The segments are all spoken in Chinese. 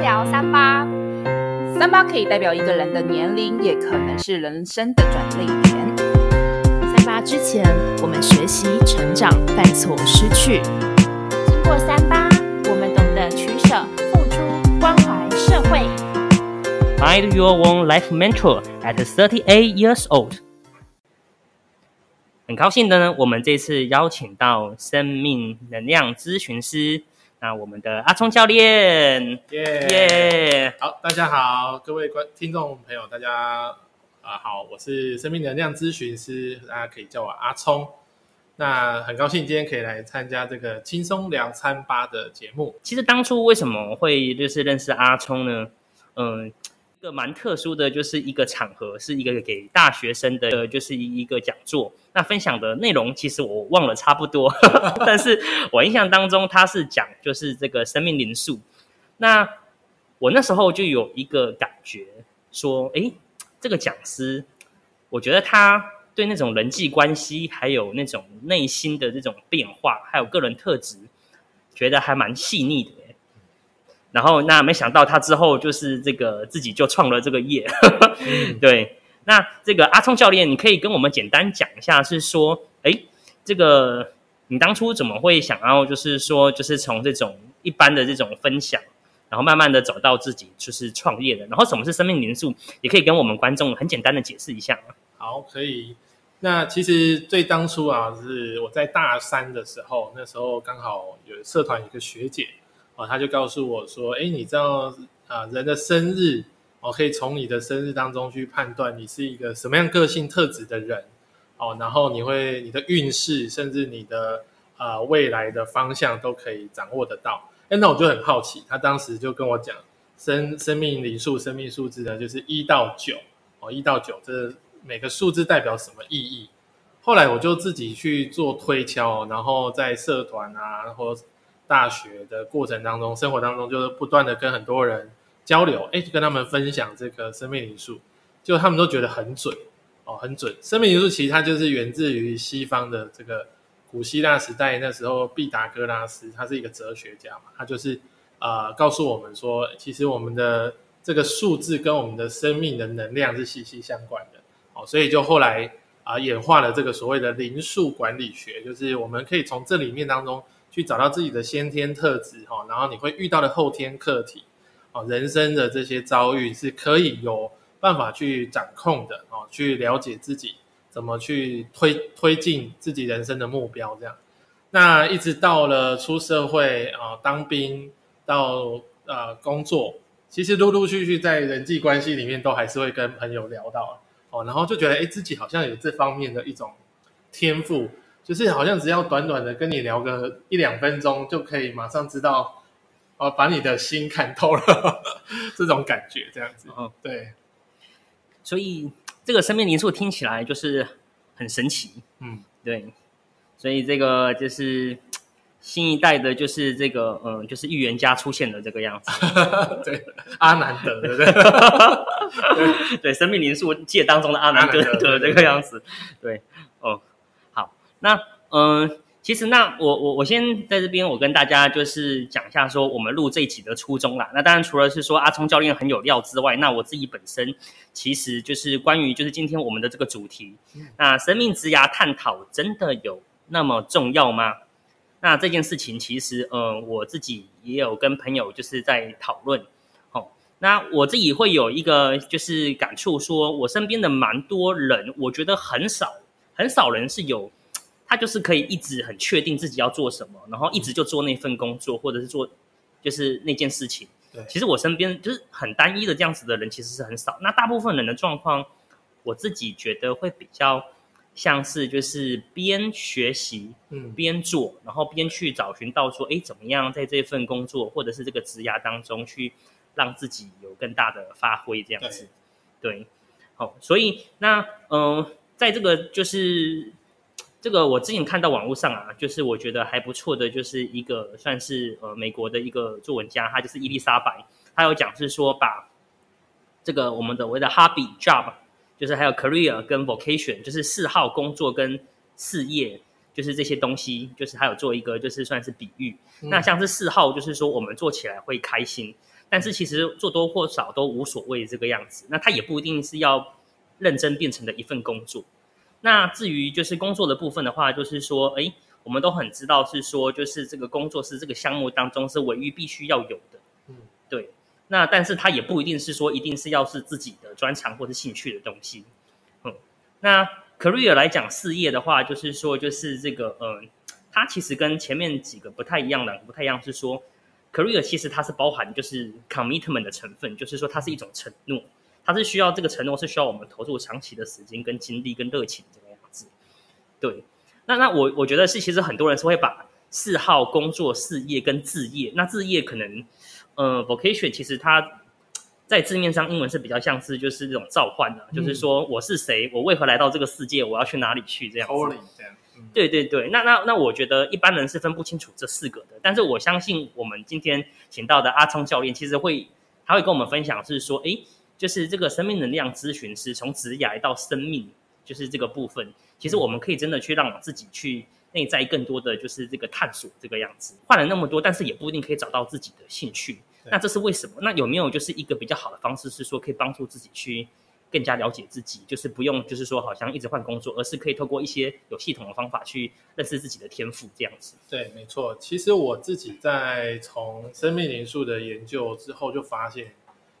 聊三八。三八可以代表一个人的年龄，也可能是人生的转捩点。三八之前，我们学习、成长、犯错、失去。经过三八，我们懂得取舍、付出、关怀社会。Find your own life mentor at thirty-eight years old。很高兴的呢，我们这次邀请到生命能量咨询师，那我们的阿聪教练，耶耶，好，大家好，各位观听众朋友，大家啊、呃、好，我是生命能量咨询师，大家可以叫我阿聪。那很高兴今天可以来参加这个轻松聊餐吧的节目。其实当初为什么会就是认识阿聪呢？嗯。一蛮特殊的，就是一个场合，是一个给大学生的，就是一一个讲座。那分享的内容其实我忘了差不多，但是我印象当中他是讲就是这个生命灵数。那我那时候就有一个感觉，说，诶，这个讲师，我觉得他对那种人际关系，还有那种内心的这种变化，还有个人特质，觉得还蛮细腻的。然后，那没想到他之后就是这个自己就创了这个业，嗯、对。那这个阿聪教练，你可以跟我们简单讲一下，是说，哎，这个你当初怎么会想要，就是说，就是从这种一般的这种分享，然后慢慢的走到自己就是创业的。然后，什么是生命灵数？也可以跟我们观众很简单的解释一下。好，可以。那其实最当初啊，是我在大三的时候，那时候刚好有社团一个学姐。哦，他就告诉我说：“哎，你知道啊，人的生日，我可以从你的生日当中去判断你是一个什么样个性特质的人，哦，然后你会你的运势，甚至你的啊未来的方向都可以掌握得到。哎，那我就很好奇，他当时就跟我讲，生生命灵数、生命数字呢，就是一到九，哦，一到九，这每个数字代表什么意义？后来我就自己去做推敲，然后在社团啊，然后。大学的过程当中，生活当中就是不断的跟很多人交流，哎，就跟他们分享这个生命灵数，就他们都觉得很准哦，很准。生命灵数其实它就是源自于西方的这个古希腊时代，那时候毕达哥拉斯他是一个哲学家嘛，他就是呃告诉我们说，其实我们的这个数字跟我们的生命的能量是息息相关的哦，所以就后来啊、演化了这个所谓的灵数管理学，就是我们可以从这里面当中。去找到自己的先天特质哈，然后你会遇到的后天课题，哦，人生的这些遭遇是可以有办法去掌控的哦，去了解自己怎么去推推进自己人生的目标这样。那一直到了出社会啊，当兵到呃工作，其实陆陆续续在人际关系里面都还是会跟朋友聊到哦，然后就觉得哎，自己好像有这方面的一种天赋。就是好像只要短短的跟你聊个一两分钟，就可以马上知道，哦，把你的心看透了，这种感觉这样子。嗯，对。所以这个生命灵数听起来就是很神奇。嗯，对。所以这个就是新一代的，就是这个嗯，就是预言家出现的这个样子。对，阿南德，对不对？对，对，生命灵数界当中的阿南德的这个样子。对，哦。那嗯、呃，其实那我我我先在这边，我跟大家就是讲一下说我们录这一集的初衷啦。那当然除了是说阿聪教练很有料之外，那我自己本身其实就是关于就是今天我们的这个主题，那生命之涯探讨真的有那么重要吗？那这件事情其实呃我自己也有跟朋友就是在讨论。哦，那我自己会有一个就是感触，说我身边的蛮多人，我觉得很少很少人是有。他就是可以一直很确定自己要做什么，然后一直就做那份工作，或者是做就是那件事情。对，其实我身边就是很单一的这样子的人，其实是很少。那大部分人的状况，我自己觉得会比较像是就是边学习，嗯，边做，然后边去找寻到说，哎，怎么样在这份工作或者是这个职涯当中去让自己有更大的发挥，这样子。对，对，好，所以那嗯、呃，在这个就是。这个我之前看到网络上啊，就是我觉得还不错的，就是一个算是呃美国的一个作文家，他就是伊丽莎白，他有讲是说把这个我们的所谓的 hobby job，就是还有 career 跟 vocation，就是嗜好工作跟事业，就是这些东西，就是还有做一个就是算是比喻。嗯、那像是嗜好，就是说我们做起来会开心，但是其实做多或少都无所谓这个样子。那他也不一定是要认真变成的一份工作。那至于就是工作的部分的话，就是说，哎，我们都很知道是说，就是这个工作是这个项目当中是唯一必须要有的。嗯，对。那但是它也不一定是说一定是要是自己的专长或是兴趣的东西。嗯，那 career 来讲事业的话，就是说就是这个，嗯，它其实跟前面几个不太一样的，不太一样是说，career 其实它是包含就是 commitment 的成分，就是说它是一种承诺。它是需要这个承诺，是需要我们投入长期的时间、跟精力、跟热情这个样子。对，那那我我觉得是，其实很多人是会把嗜好、工作、事业跟志业。那志业可能，呃，vocation 其实它在字面上英文是比较像是就是这种召唤的，嗯、就是说我是谁，我为何来到这个世界，我要去哪里去这样子。对对对，那那那我觉得一般人是分不清楚这四个的，但是我相信我们今天请到的阿聪教练，其实会他会跟我们分享是说，诶。就是这个生命能量咨询师，从职涯到生命，就是这个部分，其实我们可以真的去让我自己去内在更多的就是这个探索这个样子。换了那么多，但是也不一定可以找到自己的兴趣。那这是为什么？那有没有就是一个比较好的方式，是说可以帮助自己去更加了解自己，就是不用就是说好像一直换工作，而是可以透过一些有系统的方法去认识自己的天赋这样子。对，没错。其实我自己在从生命灵数的研究之后，就发现。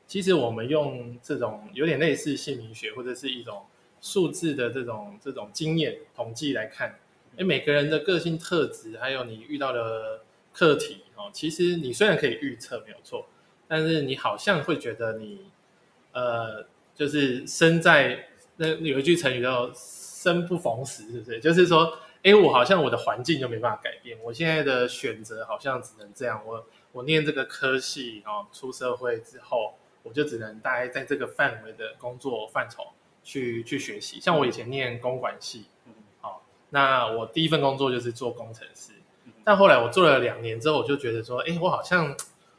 其实我们用这种有点类似姓名学或者是一种数字的这种这种经验统计来看，诶，每个人的个性特质还有你遇到的课题哦，其实你虽然可以预测没有错，但是你好像会觉得你呃，就是生在那有一句成语叫“生不逢时”，是不是？就是说，诶，我好像我的环境就没办法改变，我现在的选择好像只能这样。我我念这个科系哦，出社会之后。我就只能大概在这个范围的工作范畴去去学习。像我以前念公管系，嗯，好，那我第一份工作就是做工程师。但后来我做了两年之后，我就觉得说，哎，我好像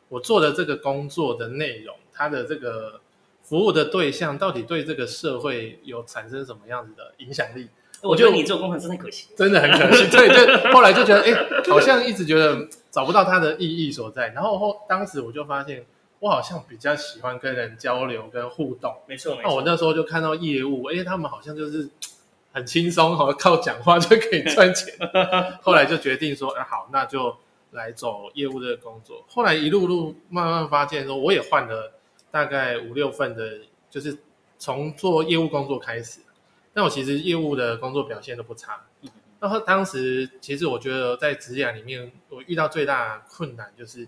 我做的这个工作的内容，它的这个服务的对象，到底对这个社会有产生什么样子的影响力？我觉得你做工程师很可惜，真的很可惜。对，就后来就觉得，哎，好像一直觉得找不到它的意义所在。然后后当时我就发现。我好像比较喜欢跟人交流跟互动，没错。没错。那我那时候就看到业务，哎，他们好像就是 很轻松，好像靠讲话就可以赚钱。后来就决定说，哎，好，那就来走业务的工作。后来一路路慢慢发现说，我也换了大概五六份的，就是从做业务工作开始。但我其实业务的工作表现都不差。然后当时其实我觉得在职业里面，我遇到最大的困难就是。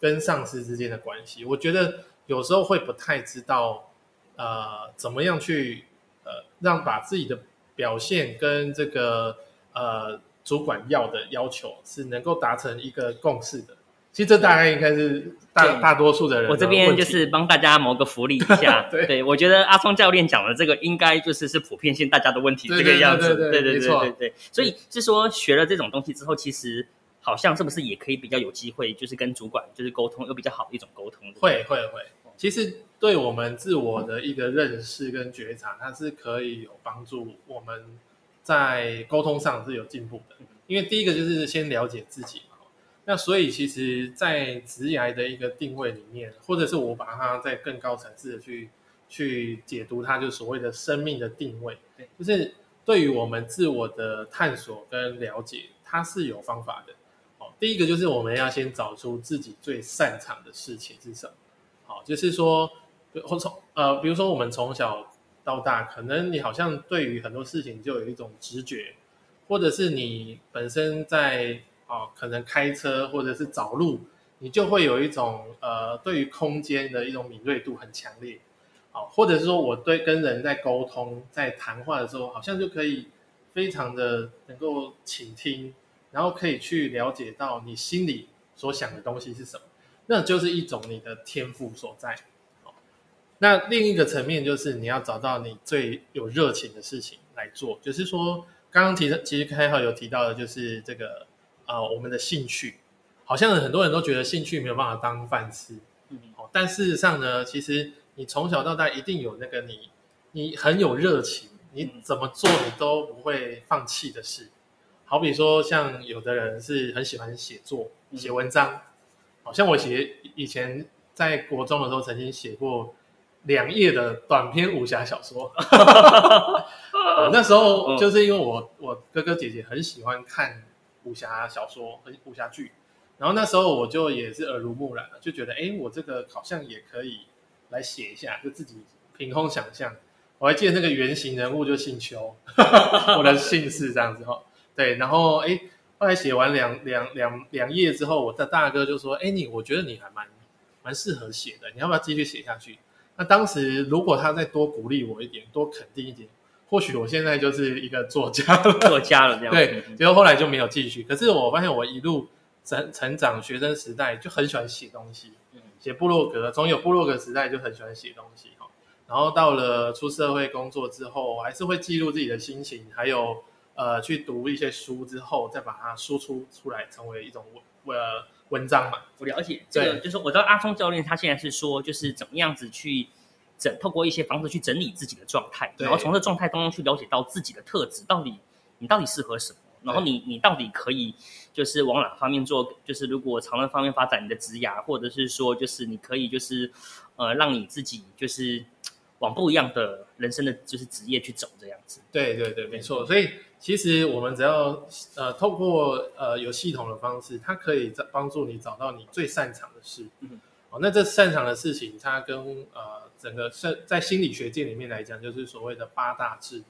跟上司之间的关系，我觉得有时候会不太知道，呃，怎么样去呃让把自己的表现跟这个呃主管要的要求是能够达成一个共识的。其实这大概应该是大大多数的人的。我这边就是帮大家谋个福利一下。对，对，我觉得阿聪教练讲的这个应该就是是普遍性大家的问题这个样子。对对对对对。所以是说学了这种东西之后，其实。好像是不是也可以比较有机会，就是跟主管就是沟通，有比较好的一种沟通？会会会，其实对我们自我的一个认识跟觉察，它是可以有帮助，我们在沟通上是有进步的。因为第一个就是先了解自己嘛，那所以其实，在职涯的一个定位里面，或者是我把它在更高层次的去去解读它，就所谓的生命的定位，就是对于我们自我的探索跟了解，它是有方法的。第一个就是我们要先找出自己最擅长的事情是什么，好，就是说，或从呃，比如说我们从小到大，可能你好像对于很多事情就有一种直觉，或者是你本身在啊、可能开车或者是找路，你就会有一种呃，对于空间的一种敏锐度很强烈，好，或者是说我对跟人在沟通在谈话的时候，好像就可以非常的能够倾听。然后可以去了解到你心里所想的东西是什么，那就是一种你的天赋所在。那另一个层面就是你要找到你最有热情的事情来做，就是说刚刚提的，其实开号有提到的，就是这个啊、呃，我们的兴趣，好像很多人都觉得兴趣没有办法当饭吃，嗯，但事实上呢，其实你从小到大一定有那个你你很有热情，你怎么做你都不会放弃的事。好比说像有的人是很喜欢写作、写文章，好像我写以前在国中的时候曾经写过两页的短篇武侠小说。那时候就是因为我我哥哥姐姐很喜欢看武侠小说和武侠剧，然后那时候我就也是耳濡目染了，就觉得哎，我这个好像也可以来写一下，就自己凭空想象。我还记得那个原型人物就姓邱，我的姓氏这样子哈。对，然后哎，后来写完两两两两页之后，我的大哥就说：“哎，你我觉得你还蛮蛮适合写的，你要不要继续写下去？”那当时如果他再多鼓励我一点，多肯定一点，或许我现在就是一个作家了，作家了这样。对，结果后来就没有继续。可是我发现我一路成成长，学生时代就很喜欢写东西，写部落格，从有部落格时代就很喜欢写东西哈。然后到了出社会工作之后，我还是会记录自己的心情，还有呃去读一些书之后，再把它输出出来，成为一种文呃文章嘛。我了解这个，就是我知道阿聪教练他现在是说，就是怎么样子去整，透过一些方式去整理自己的状态，然后从这状态当中去了解到自己的特质，到底你到底适合什么，然后你你到底可以就是往哪方面做，就是如果朝那方面发展你的职涯，或者是说就是你可以就是呃让你自己就是。往不一样的人生的就是职业去走这样子，对对对，没错。所以其实我们只要呃透过呃有系统的方式，它可以帮助你找到你最擅长的事。嗯，哦，那这擅长的事情，它跟呃整个在在心理学界里面来讲，就是所谓的八大智能。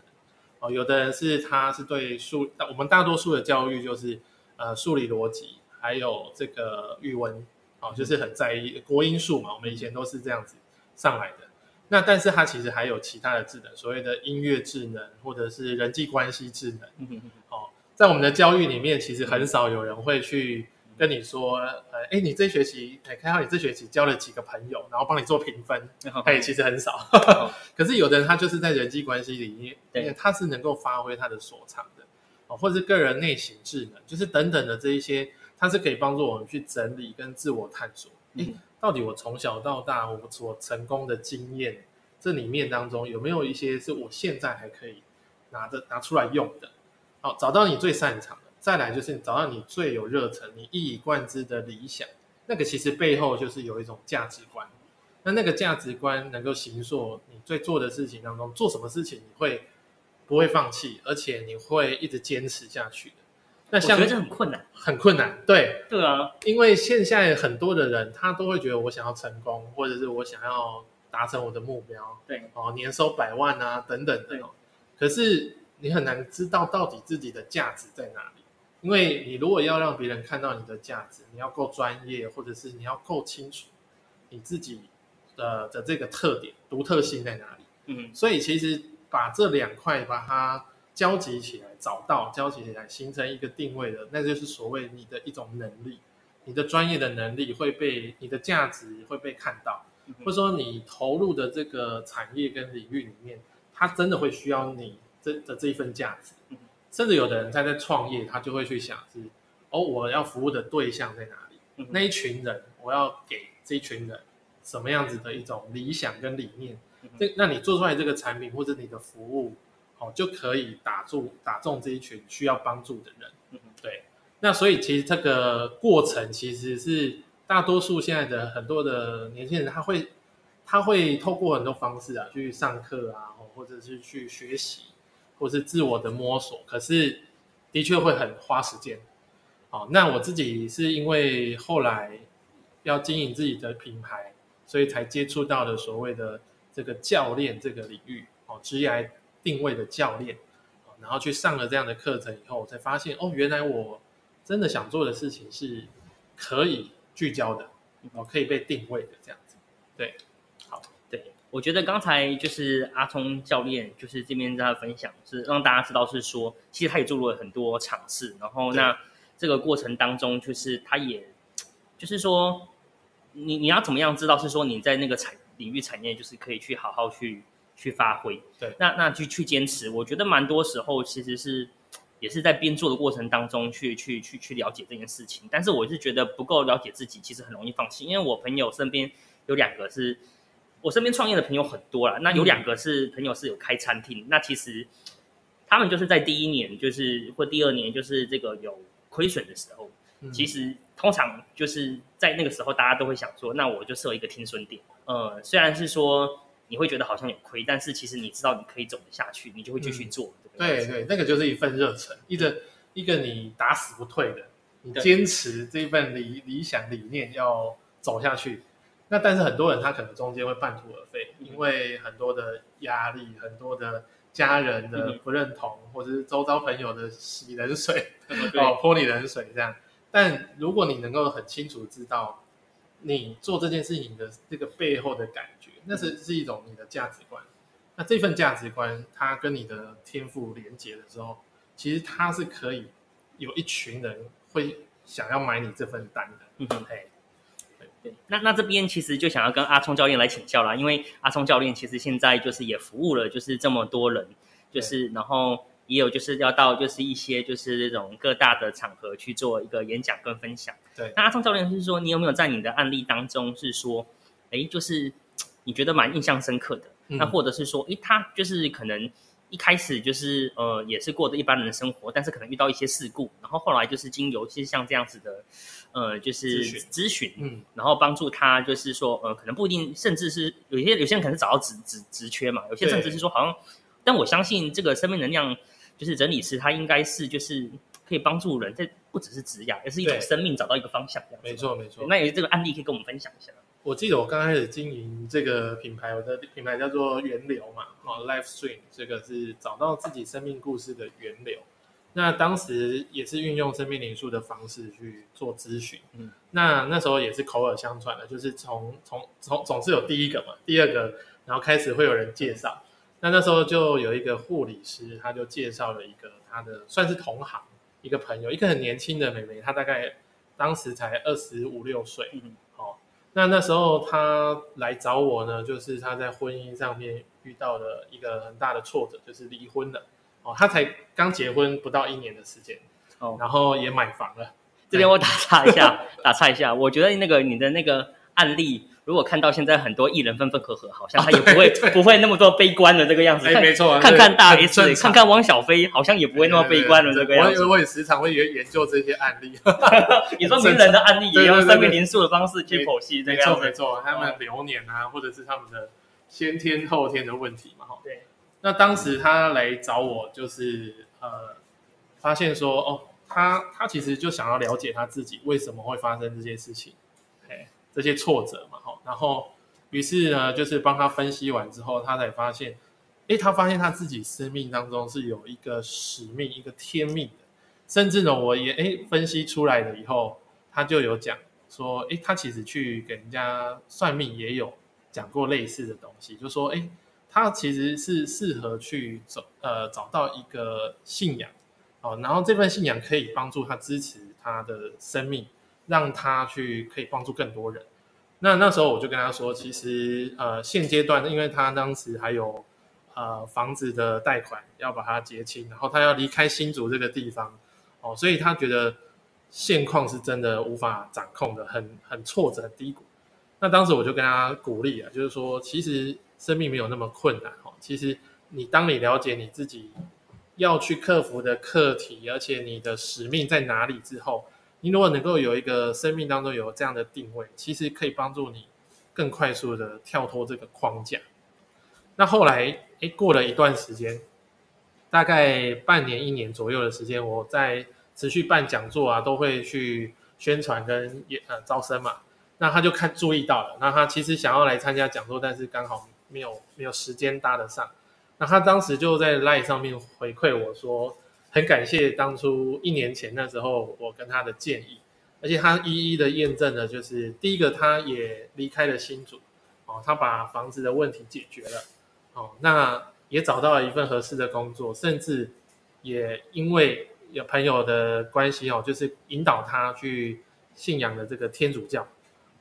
哦，有的人是他是对数，我们大多数的教育就是呃数理逻辑，还有这个语文，哦，就是很在意国音数嘛。我们以前都是这样子上来的。那但是它其实还有其他的智能，所谓的音乐智能，或者是人际关系智能。哦，在我们的教育里面，其实很少有人会去跟你说，呃，哎，你这学期，哎，看到你这学期交了几个朋友，然后帮你做评分。哎，其实很少。哦、可是有的人他就是在人际关系里面，对，他是能够发挥他的所长的。哦，或者是个人内省智能，就是等等的这一些，它是可以帮助我们去整理跟自我探索。嗯。到底我从小到大我所成功的经验，这里面当中有没有一些是我现在还可以拿着拿出来用的？好，找到你最擅长的，再来就是找到你最有热忱、你一以贯之的理想。那个其实背后就是有一种价值观。那那个价值观能够形塑你最做的事情当中，做什么事情你会不会放弃，而且你会一直坚持下去。那像我觉得这很困难，很困难，对对啊，因为现在很多的人，他都会觉得我想要成功，或者是我想要达成我的目标，对哦，年收百万啊等等的。可是你很难知道到底自己的价值在哪里，因为你如果要让别人看到你的价值，你要够专业，或者是你要够清楚你自己的的这个特点、独特性在哪里。嗯，所以其实把这两块把它。交集起来，找到交集起来，形成一个定位的，那就是所谓你的一种能力，你的专业的能力会被你的价值会被看到，或者说你投入的这个产业跟领域里面，它真的会需要你这的这一份价值。甚至有的人他在创业，他就会去想是哦，我要服务的对象在哪里？那一群人，我要给这一群人什么样子的一种理想跟理念？这那你做出来这个产品或者你的服务。哦，就可以打住打中这一群需要帮助的人。嗯，对。那所以其实这个过程其实是大多数现在的很多的年轻人，他会他会透过很多方式啊，去上课啊，或者是去学习，或是自我的摸索。可是的确会很花时间。哦，那我自己是因为后来要经营自己的品牌，所以才接触到的所谓的这个教练这个领域。哦，职业定位的教练，然后去上了这样的课程以后，我才发现哦，原来我真的想做的事情是可以聚焦的，哦，可以被定位的这样子。对，好，对，我觉得刚才就是阿聪教练，就是这边在分享，是让大家知道是说，其实他也做了很多尝试，然后那这个过程当中，就是他也就是说，你你要怎么样知道是说你在那个产领域产业，就是可以去好好去。去发挥，对，那那去去坚持，我觉得蛮多时候其实是也是在编做的过程当中去去去去了解这件事情，但是我是觉得不够了解自己，其实很容易放弃。因为我朋友身边有两个是，我身边创业的朋友很多啦，那有两个是朋友是有开餐厅，嗯、那其实他们就是在第一年，就是或第二年，就是这个有亏损的时候，嗯、其实通常就是在那个时候，大家都会想说，那我就设一个停损点。呃，虽然是说你会觉得好像有亏，但是其实你知道你可以走得下去，你就会继续做。嗯、对对，那个就是一份热忱，一个一个你打死不退的，你坚持这一份理理想理念要走下去。那但是很多人他可能中间会半途而废，因为很多的压力，很多的家人的不认同，嗯、或者是周遭朋友的洗冷水，哦泼你冷水这样。但如果你能够很清楚知道你做这件事情的这个背后的感觉，那是是一种你的价值观。那这份价值观，它跟你的天赋连接的时候，其实它是可以有一群人会想要买你这份单的。嗯哼，哎。对，那那这边其实就想要跟阿聪教练来请教啦，因为阿聪教练其实现在就是也服务了，就是这么多人，就是然后也有就是要到就是一些就是这种各大的场合去做一个演讲跟分享。对，那阿聪教练是说，你有没有在你的案例当中是说，哎，就是你觉得蛮印象深刻的，嗯、那或者是说，哎，他就是可能。一开始就是呃，也是过着一般人的生活，但是可能遇到一些事故，然后后来就是经由其实像这样子的，呃，就是咨询，嗯，然后帮助他，就是说呃，可能不一定，甚至是有些有些人可能是找到职职职缺嘛，有些甚至是说好像，但我相信这个生命能量就是整理师，他应该是就是可以帮助人，这不只是职业，而是一种生命找到一个方向。没错没错，那有这个案例可以跟我们分享一下。我记得我刚开始经营这个品牌，我的品牌叫做源流嘛，哦，Live Stream，这个是找到自己生命故事的源流。那当时也是运用生命灵数的方式去做咨询，嗯，那那时候也是口耳相传的，就是从从从总是有第一个嘛，第二个，然后开始会有人介绍。那那时候就有一个护理师，他就介绍了一个他的算是同行一个朋友，一个很年轻的妹妹，她大概当时才二十五六岁，嗯。那那时候他来找我呢，就是他在婚姻上面遇到了一个很大的挫折，就是离婚了。哦，他才刚结婚不到一年的时间，哦，然后也买房了。这边我打岔一下，打岔一下，我觉得那个你的那个案例。如果看到现在很多艺人分分合合，好像他也不会 不会那么多悲观的这个样子。哎，没错，看看大 S，看看汪小菲，好像也不会那么悲观的这个样子。我我也时常会研研究这些案例。你说名人的案例也用生命灵数的方式去剖析这个样子。没错没错，他们流年啊，或者是他们的先天后天的问题嘛，哈。对。那当时他来找我，就是呃，发现说，哦，他他其实就想要了解他自己为什么会发生这些事情。这些挫折嘛，哈然后，于是呢，就是帮他分析完之后，他才发现，诶，他发现他自己生命当中是有一个使命，一个天命的，甚至呢，我也诶分析出来了以后，他就有讲说，诶，他其实去给人家算命也有讲过类似的东西，就说，诶，他其实是适合去走，呃，找到一个信仰，哦，然后这份信仰可以帮助他支持他的生命。让他去可以帮助更多人。那那时候我就跟他说，其实呃现阶段，因为他当时还有呃房子的贷款要把它结清，然后他要离开新竹这个地方哦，所以他觉得现况是真的无法掌控的，很很挫折、很低谷。那当时我就跟他鼓励啊，就是说其实生命没有那么困难哦。其实你当你了解你自己要去克服的课题，而且你的使命在哪里之后。你如果能够有一个生命当中有这样的定位，其实可以帮助你更快速的跳脱这个框架。那后来，诶，过了一段时间，大概半年、一年左右的时间，我在持续办讲座啊，都会去宣传跟也呃招生嘛。那他就看注意到了，那他其实想要来参加讲座，但是刚好没有没有时间搭得上。那他当时就在 LINE 上面回馈我说。很感谢当初一年前那时候我跟他的建议，而且他一一的验证了，就是第一个他也离开了新竹，哦，他把房子的问题解决了，哦，那也找到了一份合适的工作，甚至也因为有朋友的关系哦，就是引导他去信仰的这个天主教，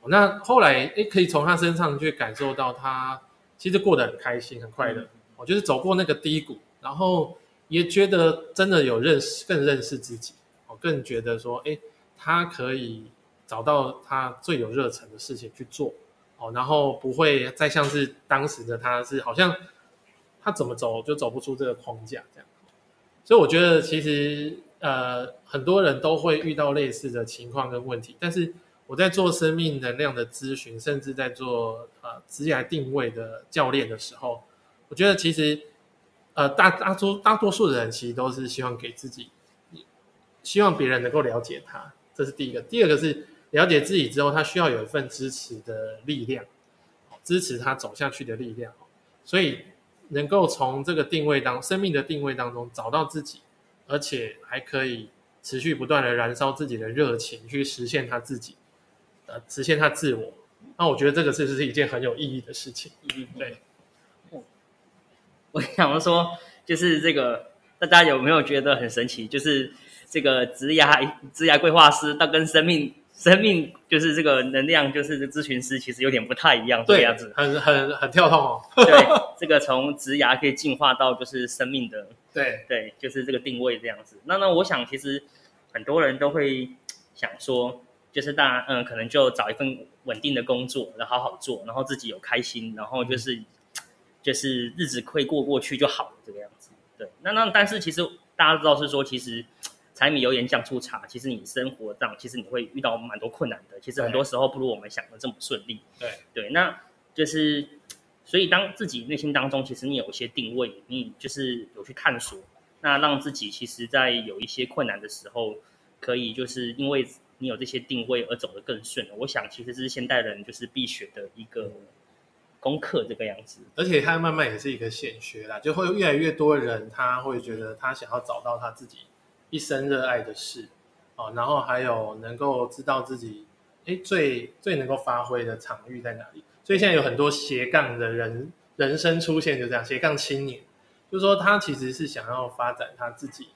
那后来诶可以从他身上去感受到他其实过得很开心很快乐，哦，就是走过那个低谷，然后。也觉得真的有认识，更认识自己，我更觉得说，哎，他可以找到他最有热忱的事情去做，哦，然后不会再像是当时的他是好像他怎么走就走不出这个框架这样。所以我觉得其实呃很多人都会遇到类似的情况跟问题，但是我在做生命能量的咨询，甚至在做呃职业定位的教练的时候，我觉得其实呃大大多大多数的人其实都是希望给自己，希望别人能够了解他，这是第一个。第二个是了解自己之后，他需要有一份支持的力量，支持他走下去的力量，所以。能够从这个定位当生命的定位当中找到自己，而且还可以持续不断的燃烧自己的热情，去实现他自己，呃，实现他自我。那我觉得这个是是一件很有意义的事情。嗯，对。我想说，就是这个，大家有没有觉得很神奇？就是这个职涯职涯规划师，他跟生命。生命就是这个能量，就是咨询师，其实有点不太一样，对这样子，很很很跳痛哦。对，这个从职涯可以进化到就是生命的，对对，就是这个定位这样子。那那我想，其实很多人都会想说，就是大家嗯，可能就找一份稳定的工作，然后好好做，然后自己有开心，然后就是、嗯、就是日子可以过过去就好了，这个样子。对，那那但是其实大家知道是说，其实。柴米油盐酱醋茶，其实你生活上，其实你会遇到蛮多困难的。其实很多时候不如我们想的这么顺利。对对，那就是，所以当自己内心当中，其实你有一些定位，你就是有去探索，那让自己其实，在有一些困难的时候，可以就是因为你有这些定位而走得更顺。我想，其实这是现代人就是必学的一个功课，这个样子。而且它慢慢也是一个显学啦，就会越来越多人他会觉得他想要找到他自己。一生热爱的事，哦，然后还有能够知道自己，诶，最最能够发挥的场域在哪里？所以现在有很多斜杠的人人生出现，就这样斜杠青年，就是说他其实是想要发展他自己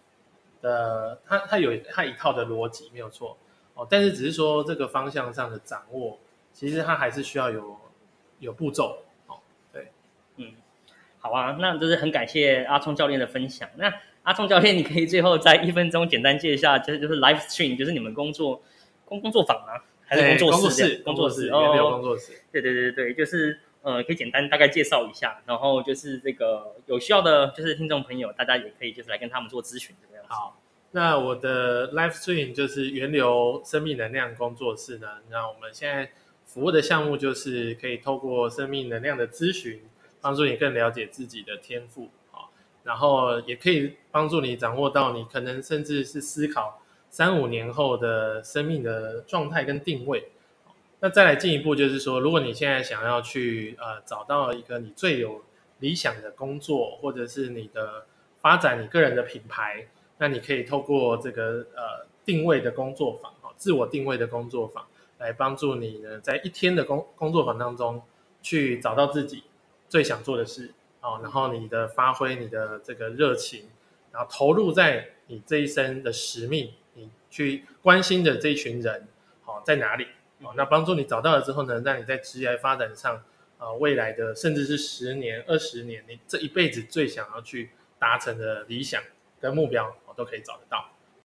的，他他有他一套的逻辑没有错，哦，但是只是说这个方向上的掌握，其实他还是需要有有步骤，哦，对，嗯，好啊，那就是很感谢阿聪教练的分享，那。阿聪教练，你可以最后在一分钟简单介绍一下，就是就是 live stream，就是你们工作工工作坊吗？还是工作室？工作室，工作室，哦，工作室。对对对对，就是呃，可以简单大概介绍一下，然后就是这个有需要的，就是听众朋友，大家也可以就是来跟他们做咨询这个样子。好，那我的 live stream 就是源流生命能量工作室呢，那我们现在服务的项目就是可以透过生命能量的咨询，帮助你更了解自己的天赋啊。然后也可以帮助你掌握到你可能甚至是思考三五年后的生命的状态跟定位。那再来进一步就是说，如果你现在想要去呃找到一个你最有理想的工作，或者是你的发展你个人的品牌，那你可以透过这个呃定位的工作坊，自我定位的工作坊，来帮助你呢在一天的工工作坊当中去找到自己最想做的事。哦，然后你的发挥，你的这个热情，然后投入在你这一生的使命，你去关心的这一群人，好、哦、在哪里？哦，那帮助你找到了之后呢，让你在职业发展上，呃，未来的甚至是十年、二十年，你这一辈子最想要去达成的理想跟目标，哦，都可以找得到。